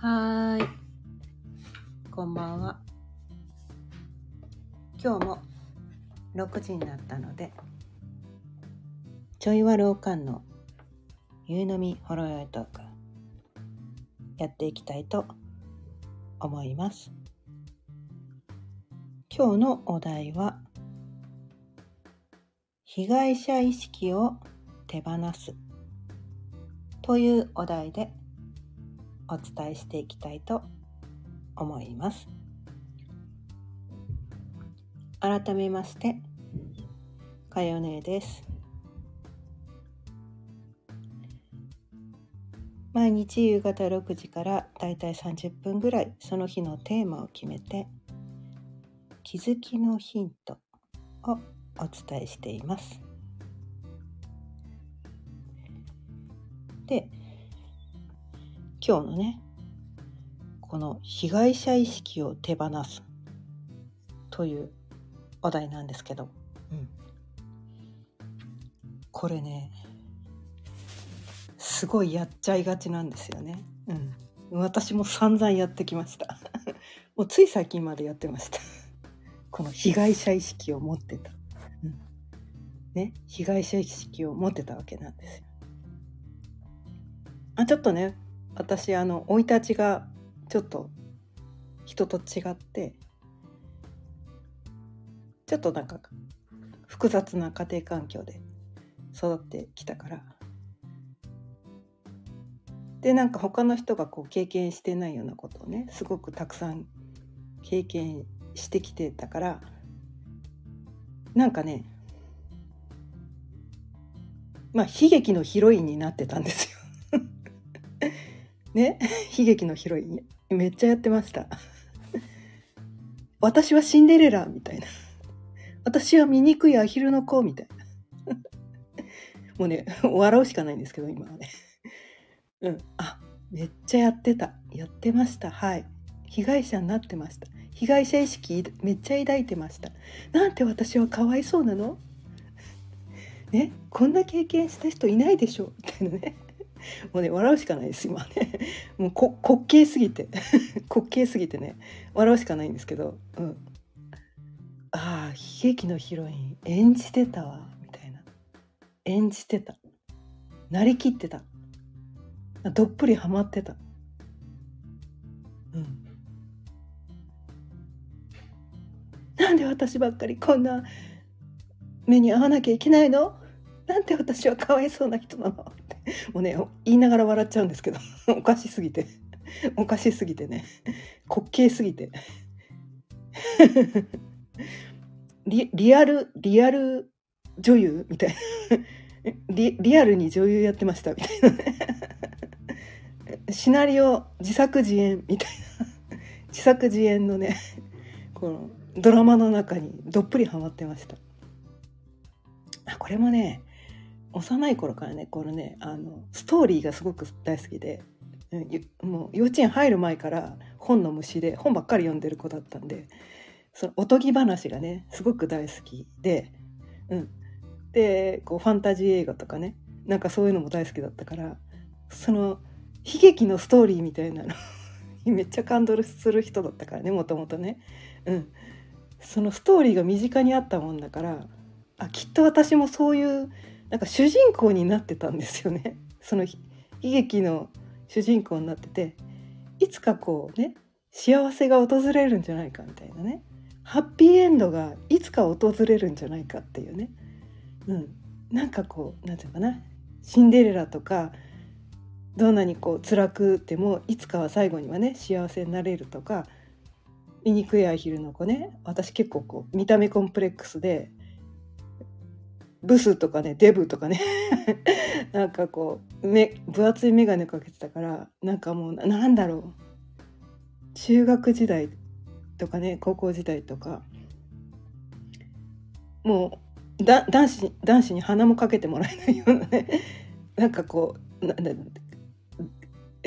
はーい。こんばんは。今日も6時になったので、ちょいわるおかんの夕飲みほろよいトーク、やっていきたいと思います。今日のお題は、被害者意識を手放すというお題でお伝えしていきたいと思います。改めまして、かよねです。毎日夕方6時からだいたい30分ぐらいその日のテーマを決めて気づきのヒントをお伝えしています。で、今日のねこの被害者意識を手放すというお題なんですけど、うん、これねすごいやっちゃいがちなんですよね。うん、私も散々やってきました。もうつい最近までやってました。この被害者意識を持ってた。うん、ね、被害者意識を持ってたわけなんですよ。あちょっとね私あの生い立ちがちょっと人と違ってちょっとなんか複雑な家庭環境で育ってきたからでなんか他の人がこう経験してないようなことをねすごくたくさん経験してきてたからなんかねまあ悲劇のヒロインになってたんです。ね。悲劇のヒロイン。めっちゃやってました。私はシンデレラみたいな。私は醜いアヒルの子みたいな。もうね笑うしかないんですけど今はね。うん。あめっちゃやってた。やってました。はい。被害者になってました。被害者意識めっちゃ抱いてました。なんて私はかわいそうなの？ね？こんな経験した人いないでしょ？みたいなね。もうね笑うしかないです今ね。もうこ滑稽すぎて。滑稽すぎてね。笑うしかないんですけど、うん、ああ悲劇のヒロイン演じてたわ。みたいな。演じてた。なりきってた。どっぷりハマってた。うん。なんで私ばっかりこんな目に遭わなきゃいけないの？なんて私はかわいそうな人なのってもうね言いながら笑っちゃうんですけどおかしすぎて。おかしすぎてね。滑稽すぎて。リリアルリアル女優みたいな。リリアルに女優やってましたみたいなね。シナリオ自作自演みたいな。自作自演のねこのドラマの中にどっぷりハマってました。あこれもね幼い頃からねこのねあのストーリーがすごく大好きで、もう幼稚園入る前から本の虫で本ばっかり読んでる子だったんでそのおとぎ話がねすごく大好きで、うん、でこうファンタジー映画とかねなんかそういうのも大好きだったからその悲劇のストーリーみたいなの めっちゃ感動する人だったからねもともとね、うん、そのストーリーが身近にあったもんだからあきっと私もそういうなんか主人公になってたんですよね。その悲劇の主人公になってていつかこうね幸せが訪れるんじゃないかみたいなね。ハッピーエンドがいつか訪れるんじゃないかっていうね、うん、なんかこうなんていうかな。シンデレラとかどんなにこう辛くてもいつかは最後にはね幸せになれるとか醜いアヒルの子ね。私結構こう見た目コンプレックスでブスとかねデブとかね。なんかこう目分厚い眼鏡かけてたからなんかもうなんだろう。中学時代とかね高校時代とか。もうだ男子男子に鼻もかけてもらえないようなね。なんかこう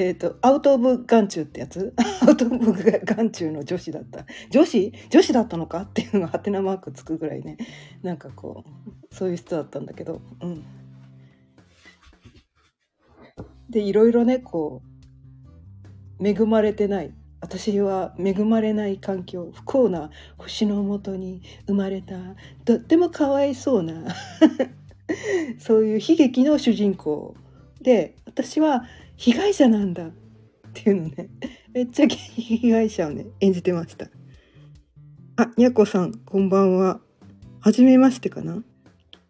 ななえーと、アウト・オブ・眼中ってやつ？アウト・オブ・眼中の女子だった。女子？女子だったのか？っていうのがハテナマークつくぐらいね。なんかこうそういう人だったんだけど。うん。でいろいろねこう恵まれてない。私は恵まれない環境。不幸な星のもとに生まれた。とってもかわいそうな。そういう悲劇の主人公。で私は被害者なんだっていうのね。めっちゃ被害者をね演じてました。あにゃこさんこんばんは。はじめましてかな。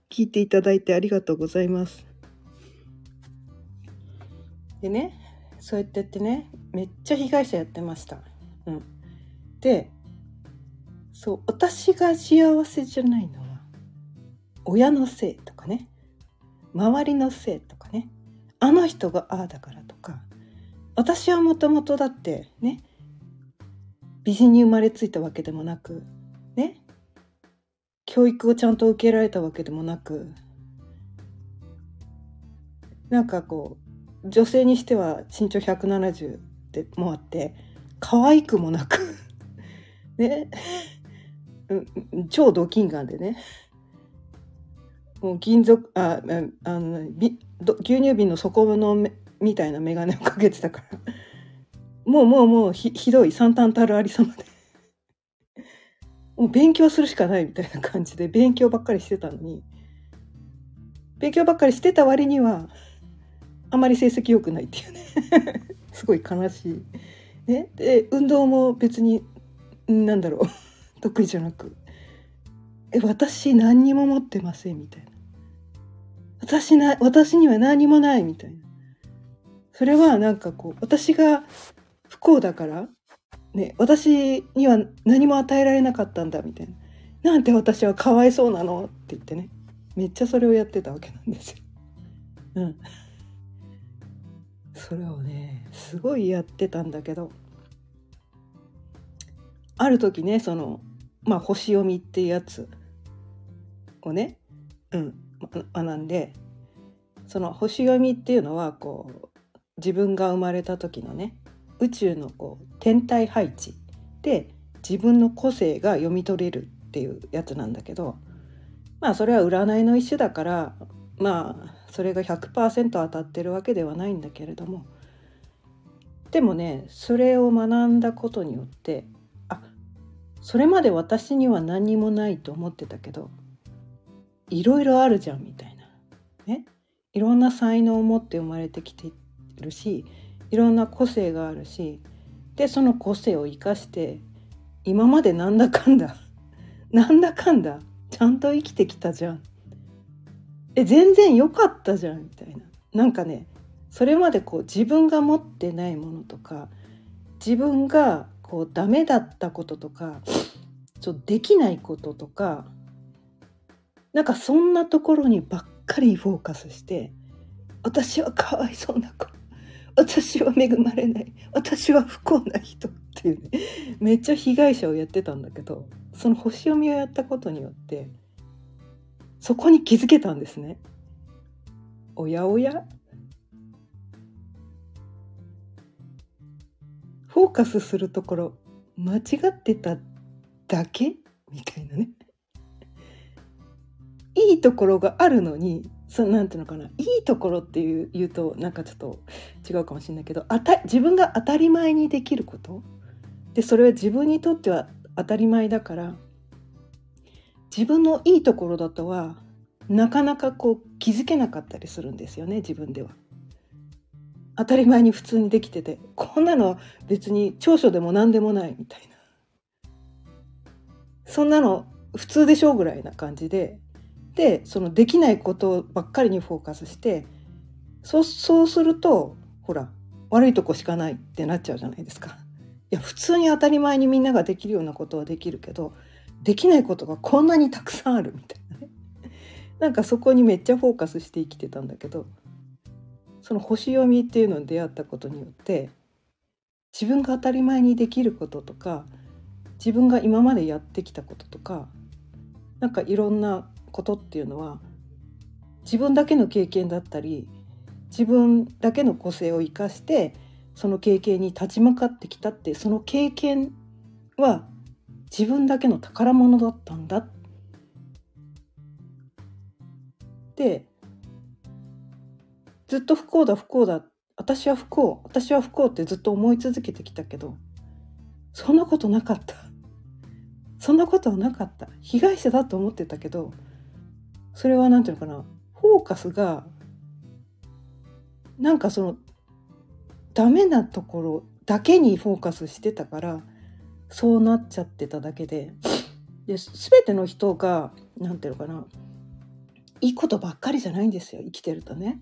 聞いていただいてありがとうございます。でねそうやってやってねめっちゃ被害者やってました。うん、でそう私が幸せじゃないのは親のせいとかね。周りのせいとか。あの人がああだからとか私はもともとだってね美人に生まれついたわけでもなくね教育をちゃんと受けられたわけでもなくなんかこう女性にしては身長170でもあって可愛くもなく ね超ドキンガンでね。もう金属ああの牛乳瓶の底のみたいな眼鏡をかけてたから。もうもうもうひひどい惨憺たるありさまで。もう勉強するしかないみたいな感じで勉強ばっかりしてたのに。勉強ばっかりしてた割にはあまり成績良くないっていうね。すごい悲しい。ね、で運動も別に何だろう。得意じゃなく「え私何にも持ってません」みたいな私な私には何もないみたいな。それはなんかこう私が不幸だからね私には何も与えられなかったんだみたいななんて私はかわいそうなの？って言ってね。めっちゃそれをやってたわけなんですよ。うん。それをねすごいやってたんだけど。ある時ねそのまあ星読みっていうやつ。をねうん学んでその星読みっていうのはこう自分が生まれた時のね宇宙のこう天体配置で自分の個性が読み取れるっていうやつなんだけどまあそれは占いの一種だからまあそれが100%当たってるわけではないんだけれどもでもねそれを学んだことによってあそれまで私には何にもないと思ってたけどいろいろあるじゃんみたいな。ね？いろんな才能を持って生まれてきてるしいろんな個性があるしでその個性を生かして今までなんだかんだ なんだかんだちゃんと生きてきたじゃん。え全然良かったじゃんみたいな。なんかねそれまでこう自分が持ってないものとか自分がこうダメだったこととかちょできないこととかなんかそんなところにばっかりフォーカスして私はかわいそうな子私は恵まれない私は不幸な人っていうねめっちゃ被害者をやってたんだけどその星読みをやったことによってそこに気づけたんですね。おやおや？フォーカスするところ間違ってただけ？みたいなね。いいところがあるのにそなんていうのかないいところっていう言うとなんかちょっと違うかもしれないけどあた自分が当たり前にできること。でそれは自分にとっては当たり前だから自分のいいところだとはなかなかこう気づけなかったりするんですよね自分では。当たり前に普通にできてて。こんなの別に長所でも何でもないみたいな。そんなの普通でしょうぐらいな感じででそのできないことばっかりにフォーカスしてそそうするとほら悪いとこしかないってなっちゃうじゃないですか。いや普通に当たり前にみんなができるようなことはできるけどできないことがこんなにたくさんあるみたいなね なんかそこにめっちゃフォーカスして生きてたんだけどその星読みっていうのに出会ったことによって自分が当たり前にできることとか自分が今までやってきたこととかなんかいろんなことっていうのは自分だけの経験だったり自分だけの個性を生かしてその経験に立ち向かってきたってその経験は自分だけの宝物だったんだ。でずっと不幸だ不幸だ私は不幸私は不幸ってずっと思い続けてきたけどそんなことなかった。そんなことはなかった。被害者だと思ってたけどそれは何て言うのかな？フォーカスがなんかそのダメなところだけにフォーカスしてたからそうなっちゃってただけで。で全ての人が何て言うのかな？いいことばっかりじゃないんですよ生きてるとね。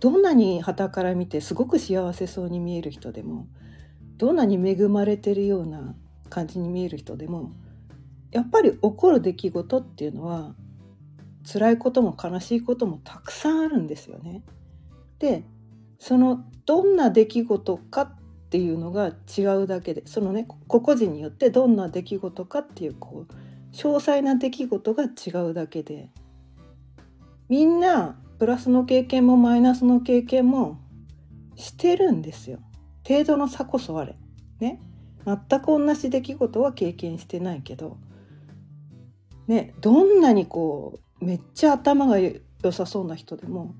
どんなに傍から見てすごく幸せそうに見える人でもどんなに恵まれてるような感じに見える人でもやっぱり起こる出来事っていうのは辛いことも悲しいこともたくさんあるんですよね。でそのどんな出来事かっていうのが違うだけでそのね個々人によってどんな出来事かっていうこう詳細な出来事が違うだけでみんなプラスの経験もマイナスの経験もしてるんですよ。程度の差こそあれ。ね。全く同じ出来事は経験してないけど、ね、どんなにこうめっちゃ頭が良さそうな人でも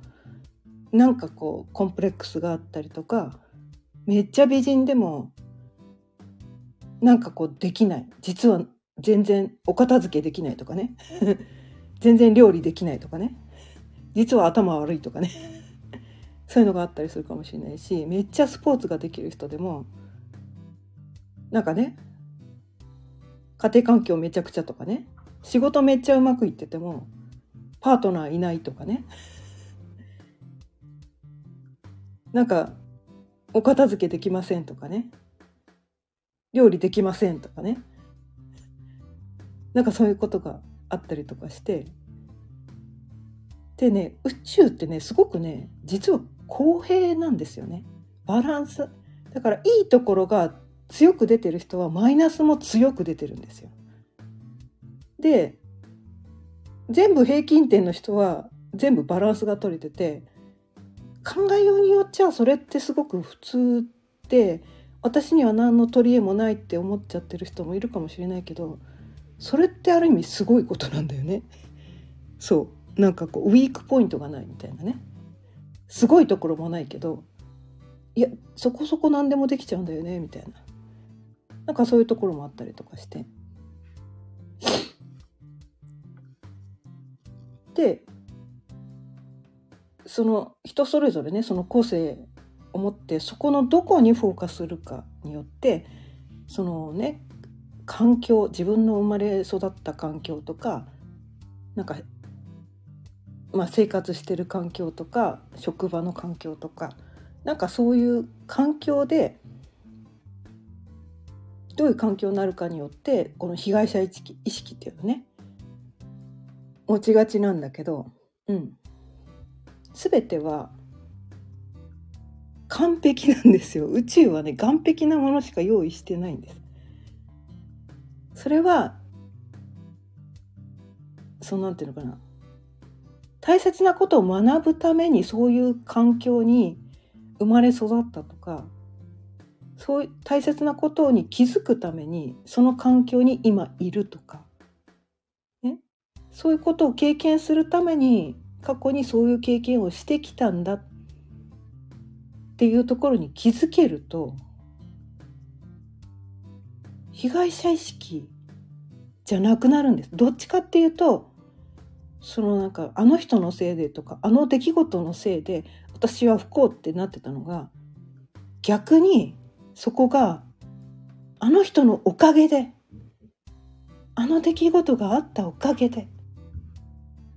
なんかこうコンプレックスがあったりとかめっちゃ美人でもなんかこうできない。実は全然お片付けできないとかね。全然料理できないとかね。実は頭悪いとかね。そういうのがあったりするかもしれないしめっちゃスポーツができる人でもなんかね家庭環境めちゃくちゃとかね仕事めっちゃうまくいっててもパートナーいないとかね。なんかお片付けできませんとかね。料理できませんとかね。なんかそういうことがあったりとかして。でね宇宙ってねすごくね実は公平なんですよね。バランス。だからいいところが強く出てる人はマイナスも強く出てるんですよ。で全部平均点の人は全部バランスが取れてて考えようによっちゃそれってすごく普通で私には何の取り柄もないって思っちゃってる人もいるかもしれないけどそれってある意味すごいことなんだよね。そう。なんかこうウィークポイントがないみたいなね。すごいところもないけどいやそこそこ何でもできちゃうんだよねみたいな。なんかそういうところもあったりとかして。でその人それぞれねその個性を持ってそこのどこにフォーカスするかによってそのね環境自分の生まれ育った環境とかなんかまあ、生活してる環境とか職場の環境とかなんかそういう環境でどういう環境になるかによってこの被害者意識意識っていうのね持ちがちなんだけど、うん、全ては完璧なんですよ。宇宙はね完璧なものしか用意してないんです。それはそうなんていうのかな。大切なことを学ぶためにそういう環境に生まれ育ったとかそういう大切なことに気づくためにその環境に今いるとか、そういうことを経験するために過去にそういう経験をしてきたんだっていうところに気づけると被害者意識じゃなくなるんです。どっちかっていうとそのなんかあの人のせいでとかあの出来事のせいで私は不幸ってなってたのが逆にそこがあの人のおかげであの出来事があったおかげで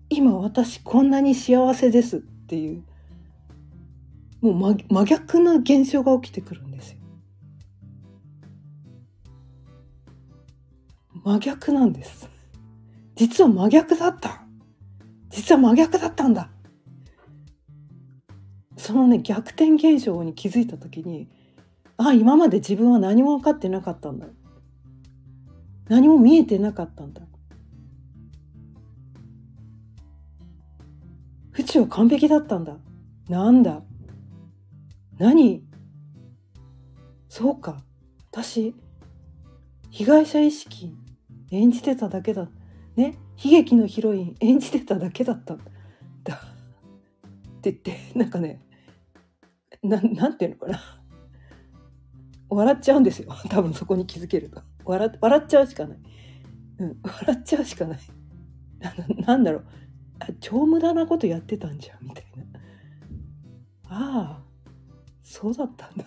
今私こんなに幸せですっていうもう真真逆な現象が起きてくるんですよ。真逆なんです。実は真逆だった。実は真逆だったんだそのね逆転現象に気づいた時にあ今まで自分は何も分かってなかったんだ何も見えてなかったんだ宇宙は完璧だったんだ。なんだ？何？そうか。私被害者意識演じてただけだ。ね？悲劇のヒロイン演じてただけだった。だ。って言ってなんかねななんていうのかな。笑っちゃうんですよ。多分そこに気づけると。笑笑っちゃうしかない、うん、笑っちゃうしかない。なんだろう。超無駄なことやってたんじゃんみたいなああそうだったんだ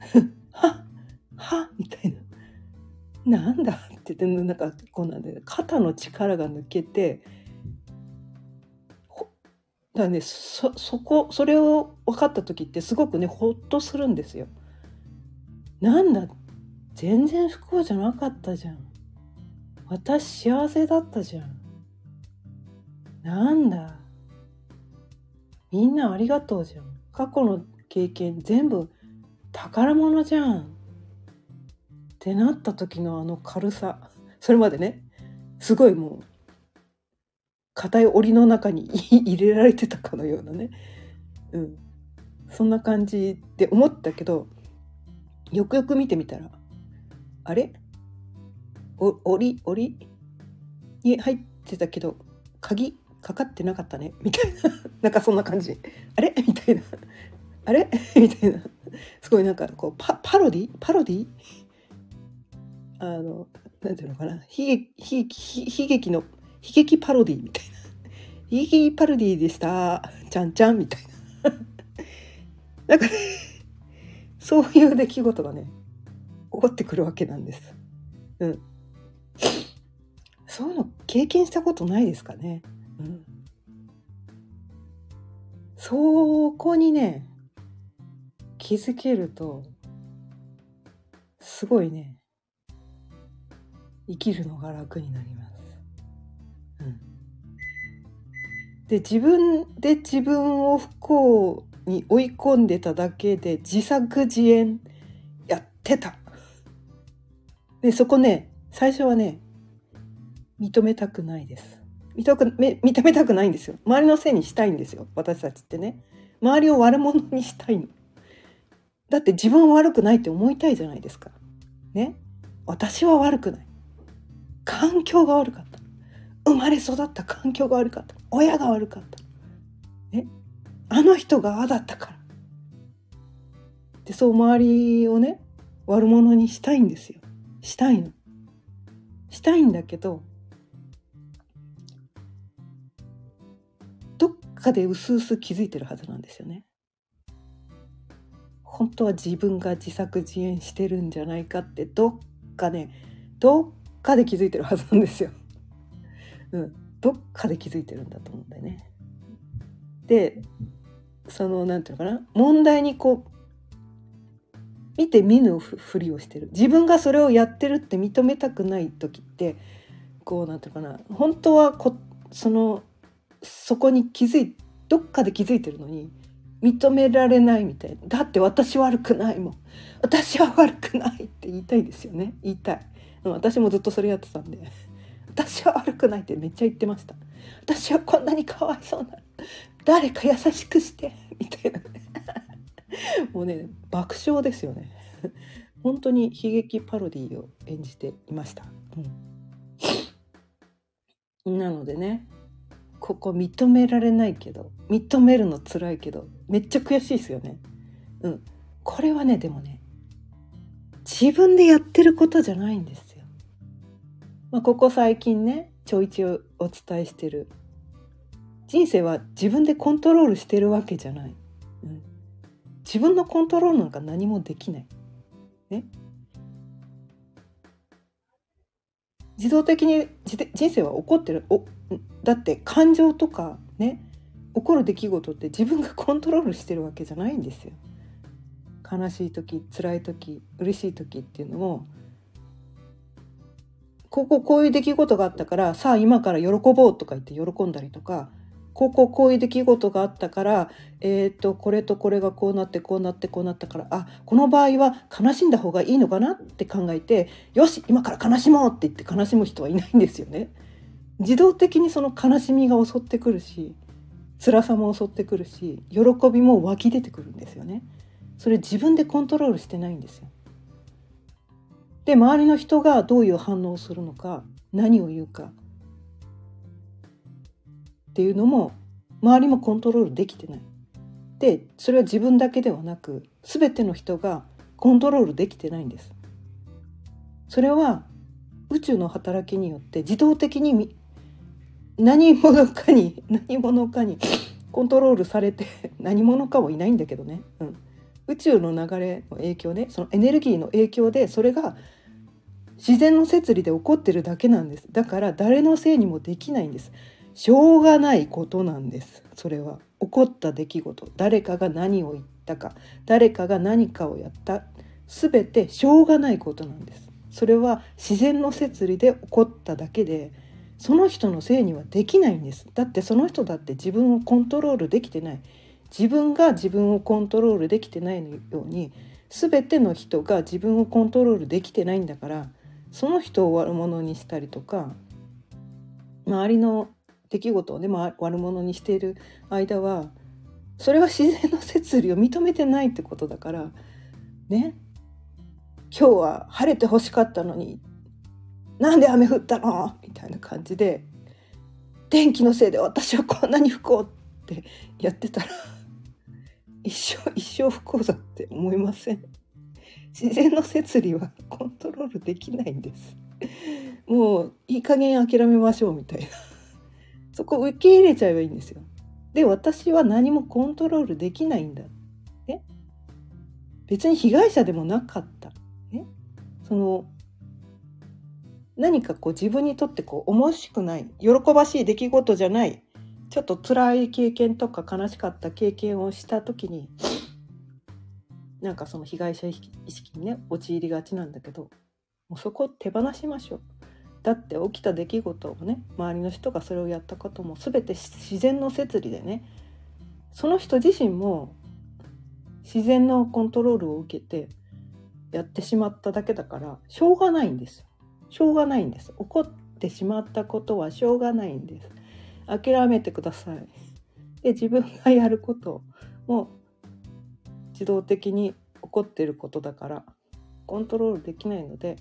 ははみたいななんだ？って言ってなんかこうなんで肩の力が抜けてだねそそこそれを分かった時ってすごくねほっとするんですよ。なんだ？全然不幸じゃなかったじゃん。私幸せだったじゃん。なんだ。みんなありがとうじゃん。過去の経験全部宝物じゃん。ってなった時のあの軽さ。それまでね、すごいもう硬い檻の中に 入れられてたかのようなね、うん、そんな感じで思ったけどよくよく見てみたらあれ？お檻？檻？に入ってたけど鍵？かかってなかったね。みたいな。なんかそんな感じ。あれ？みたいな。あれ？みたいな。すごいなんかこうパパロディ？パロディ？あのなんていうのかな。悲劇悲劇の悲劇パロディ？みたいな。悲劇パロディでした。ちゃんちゃん？みたいな。なんかねそういう出来事がね起こってくるわけなんです。うん。そういうの経験したことないですかね。うんそこにね気づけるとすごいね生きるのが楽になります。うん、で自分で自分を不幸に追い込んでただけで自作自演やってた。でそこね最初はね認めたくないです。認め認めたくないんですよ。周りのせいにしたいんですよ私たちってね。周りを悪者にしたいの。だって自分は悪くないって思いたいじゃないですか。ね。私は悪くない。環境が悪かった生まれ育った環境が悪かった親が悪かったえあの人がああだったからでそう周りをね悪者にしたいんですよしたいのしたいんだけどかでうすうす気づいてるはずなんですよね。本当は自分が自作自演してるんじゃないかってどっかねどっかで気づいてるはずなんですよ。うん、どっかで気づいてるんだと思うんだよね。でその何て言うのかな。問題にこう見て見ぬふりをしてる。自分がそれをやってるって認めたくない時ってこう何て言うかな。本当はこそのそこに気づいどっかで気づいてるのに認められないみたいな。だって私悪くないもん。私は悪くないって言いたいですよね。言いたい。私もずっとそれやってたんで。私は悪くないってめっちゃ言ってました。私はこんなにかわいそうな誰か優しくしてみたいな。もうね爆笑ですよね。本当に悲劇パロディを演じていました、うん、なのでね。ここ認められないけど認めるの辛いけどめっちゃ悔しいですよね。うん。これはねでもね自分でやってることじゃないんですよ。まあ、ここ最近ねちょいちょいお伝えしてる。人生は自分でコントロールしてるわけじゃない、うん、自分のコントロールなんか何もできない、ね、自動的に人生は起こってるおだって感情とかね起こる出来事って自分がコントロールしてるわけじゃないんですよ。悲しい時辛い時嬉しい時っていうのもこここういう出来事があったからさあ今から喜ぼうとか言って喜んだりとかこうこうこういう出来事があったからえっ、とこれとこれがこうなってこうなってこうなったからあこの場合は悲しんだ方がいいのかなって考えてよし今から悲しもうって言って悲しむ人はいないんですよね。自動的にその悲しみが襲ってくるし辛さも襲ってくるし喜びも湧き出てくるんですよね。それ自分でコントロールしてないんですよ。で周りの人がどういう反応をするのか何を言うかっていうのも周りもコントロールできてない。でそれは自分だけではなく全ての人がコントロールできてないんです。それは宇宙の働きによって自動的に何者かに何者かにコントロールされて何者かもいないんだけどね、うん、宇宙の流れの影響でそのエネルギーの影響でそれが自然の摂理で起こってるだけなんです。だから誰のせいにもできないんです。しょうがないことなんです。それは。起こった出来事。誰かが何を言ったか。誰かが何かをやった。全てしょうがないことなんです。それは自然の摂理で起こっただけでその人のせいにはできないんです。だってその人だって自分をコントロールできてない。自分が自分をコントロールできてないように全ての人が自分をコントロールできてないんだからその人を悪者にしたりとか周りの出来事をね、まあ、悪者にしている間はそれは自然の摂理を認めてないってことだからね。今日は晴れて欲しかったのになんで雨降ったの？みたいな感じで天気のせいで私はこんなに不幸ってやってたら 一生一生不幸だって思いません。自然の摂理はコントロールできないんです。もういい加減諦めましょうみたいな。そこ受け入れちゃえばいいんですよ。で私は何もコントロールできないんだ。ね、別に被害者でもなかった。ね、その何かこう自分にとってこう面しくない喜ばしい出来事じゃないちょっと辛い経験とか悲しかった経験をした時になんかその被害者意識にね陥りがちなんだけどもうそこを手放しましょう。だって起きた出来事をね周りの人がそれをやったことも全て自然の摂理でねその人自身も自然のコントロールを受けてやってしまっただけだからしょうがないんですしょうがないんです。起こってしまったことはしょうがないんです。諦めてください。で自分がやることも自動的に起こっていることだからコントロールできないので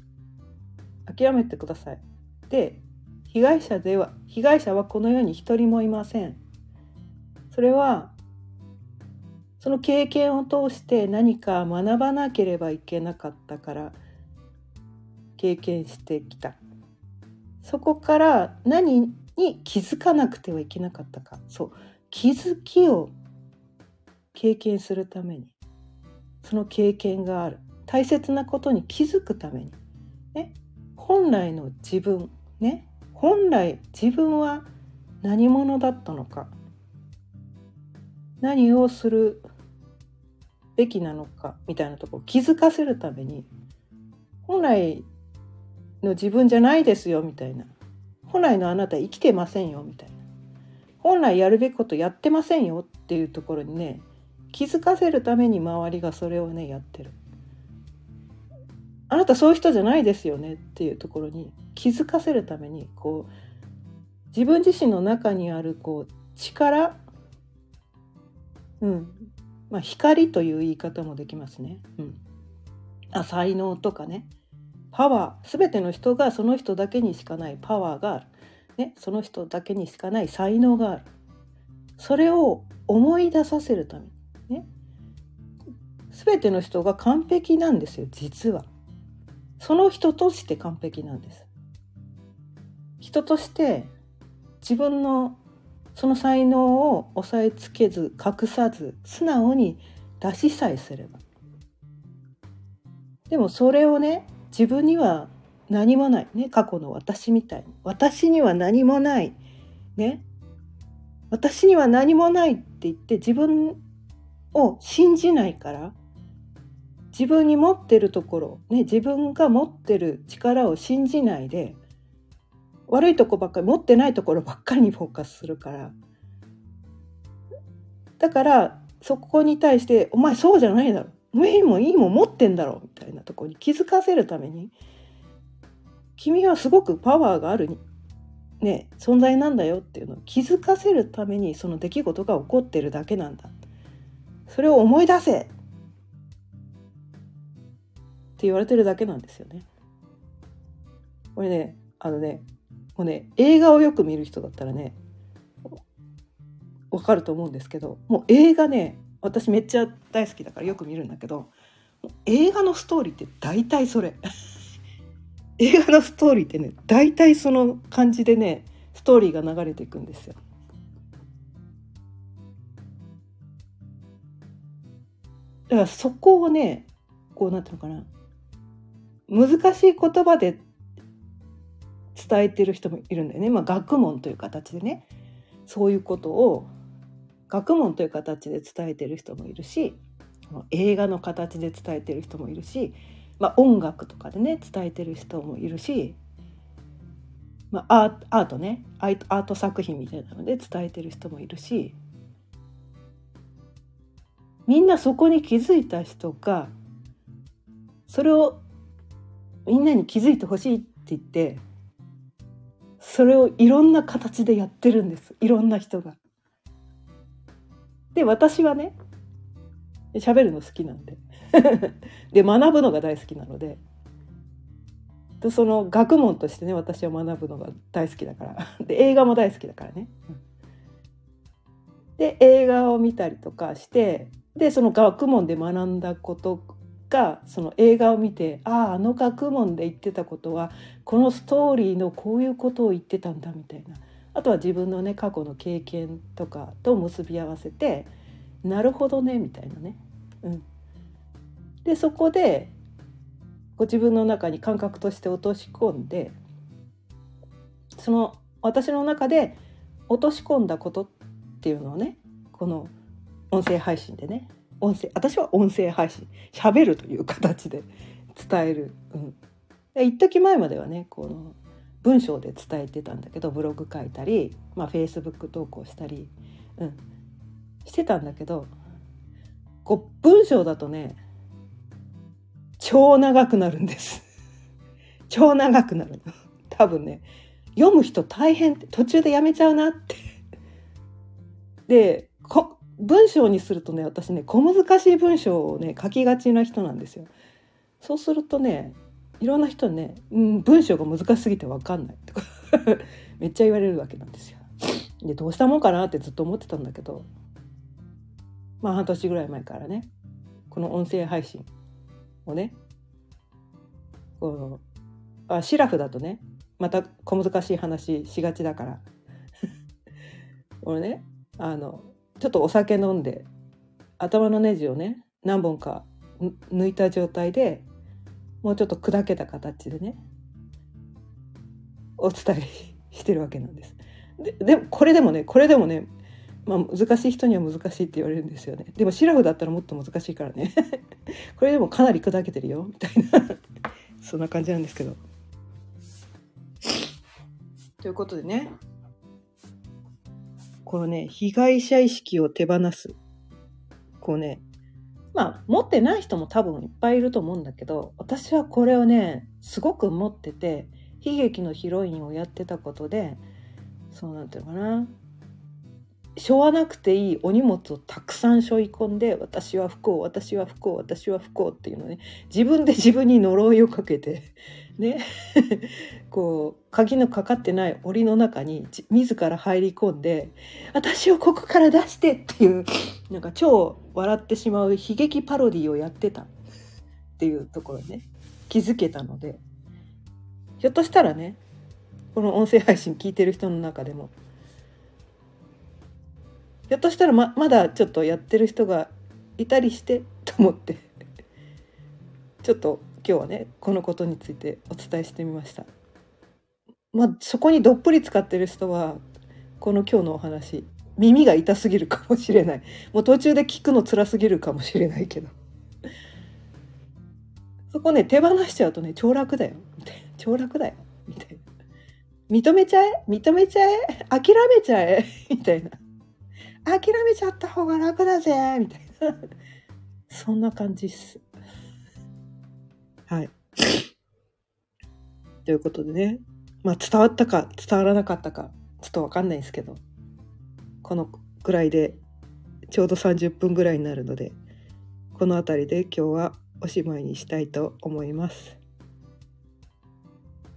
諦めてください。で被害者では被害者はこの世に一人もいません。それはその経験を通して何か学ばなければいけなかったから経験してきた。そこから何に気づかなくてはいけなかったか。そう。気づきを経験するために。その経験がある。大切なことに気づくために。ね。本来の自分ね本来自分は何者だったのか何をするべきなのかみたいなとこを気づかせるために本来の自分じゃないですよみたいな。本来のあなた生きてませんよみたいな。本来やるべきことやってませんよっていうところにね気づかせるために周りがそれをねやってる。あなたそういう人じゃないですよねっていうところに気づかせるためにこう自分自身の中にあるこう力うんまあ光という言い方もできますね。うん、あ才能とかね。パワー。全ての人がその人だけにしかない。パワーがある、ね、その人だけにしかない。才能がある。それを思い出させるために。ね。全ての人が完璧なんですよ実は。その人として完璧なんです。人として自分のその才能を押さえつけず隠さず素直に出しさえすれば。でもそれをね自分には何もない。ね過去の私みたいに。私には何もない。ね。私には何もないって言って自分を信じないから自分に持ってるところ、ね、自分が持ってる力を信じないで悪いとこばっかり持ってないところばっかりにフォーカスするから。だからそこに対して「お前そうじゃないだろ。お前もいいもん持ってんだろ」みたいなとこに気づかせるために君はすごくパワーがあるね、存在なんだよ。っていうのを気づかせるためにその出来事が起こってるだけなんだ。それを思い出せ。って言われてるだけなんですよね。これねあのねもうね映画をよく見る人だったらねわかると思うんですけどもう映画ね私めっちゃ大好きだからよく見るんだけど映画のストーリーって大体それ 映画のストーリーってね大体その感じでねストーリーが流れていくんですよ。だからそこをねこうなんていうのかな難しい言葉で伝えてる人もいるんだよね、まあ、学問という形でね。そういうことを学問という形で伝えてる人もいるし映画の形で伝えてる人もいるし、まあ、音楽とかでね伝えてる人もいるし、まあ、アートね。アート作品みたいなので伝えてる人もいるしみんなそこに気づいた人がそれをみんなに気づいてほしいって言ってそれをいろんな形でやってるんですいろんな人が。で私はね喋るの好きなんで で学ぶのが大好きなのででその学問としてね私は学ぶのが大好きだから で映画も大好きだからね。で映画を見たりとかしてでその学問で学んだことがその映画を見てあああの学問で言ってたことはこのストーリーのこういうことを言ってたんだみたいなあとは自分のね過去の経験とかと結び合わせてなるほどねみたいなね。うん、でそこでご自分の中に感覚として落とし込んでその私の中で落とし込んだことっていうのをねこの音声配信でね音声私は音声配信喋るという形で伝える、うん、一時前まではねこの文章で伝えてたんだけどブログ書いたり、まあ、フェイスブック投稿したり、うん、してたんだけどこう文章だとね超長くなるんです。超長くなる多分ね読む人大変って途中でやめちゃうなって。でこ文章にするとね私ね小難しい文章をね書きがちな人なんですよ。そうするとねいろんな人にね、うん、文章が難しすぎて分かんないとか めっちゃ言われるわけなんですよ。でどうしたもんかなってずっと思ってたんだけどまあ半年ぐらい前からねこの音声配信をねこのあシラフだとねまた小難しい話しがちだから これねあのちょっとお酒飲んで頭のネジをね何本か抜いた状態でもうちょっと砕けた形でねお伝えしてるわけなんです。ででもこれでもねこれでもね、まあ、難しい人には難しいって言われるんですよねでもシラフだったらもっと難しいからね これでもかなり砕けてるよみたいなそんな感じなんですけど。ということでねこのね、被害者意識を手放す。こうね、まあ、持ってない人も多分いっぱいいると思うんだけど、私はこれをね、すごく持ってて、悲劇のヒロインをやってたことで、そうなんていうのかな、背負わなくていいお荷物をたくさん背負い込んで私は不幸私は不幸私は不幸っていうのね自分で自分に呪いをかけてね。こう鍵のかかってない檻の中に自ら入り込んで私をここから出してっていうなんか超笑ってしまう悲劇パロディをやってたっていうところね。気づけたので。ひょっとしたらねこの音声配信聞いてる人の中でもひょっとしたらままだちょっとやってる人がいたりして と思ってちょっと今日はねこのことについてお伝えしてみました。まあ、そこにどっぷり使ってる人はこの今日のお話耳が痛すぎるかもしれない。もう途中で聞くの辛すぎるかもしれないけど。そこね手放しちゃうとね超楽だよ。みたいな。超楽だよ。みたいな。認めちゃえ？認めちゃえ？諦めちゃえ？みたいな。諦めちゃった方が楽だぜみたいな。そんな感じっす。はい。ということでね。まあ伝わったか伝わらなかったかちょっとわかんないですけど。このぐらいでちょうど30分ぐらいになるのでこの辺りで今日はおしまいにしたいと思います。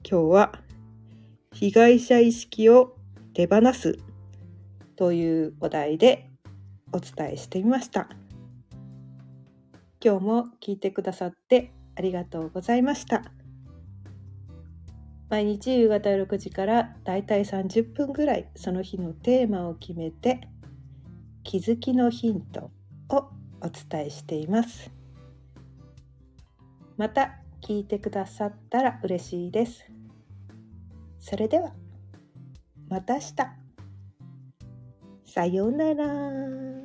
今日は被害者意識を手放す。というお題でお伝えしてみました。今日も聞いてくださってありがとうございました。毎日夕方6時からだいたい30分ぐらいその日のテーマを決めて気づきのヒントをお伝えしています。また聞いてくださったら嬉しいです。それではまた明日。さようなら。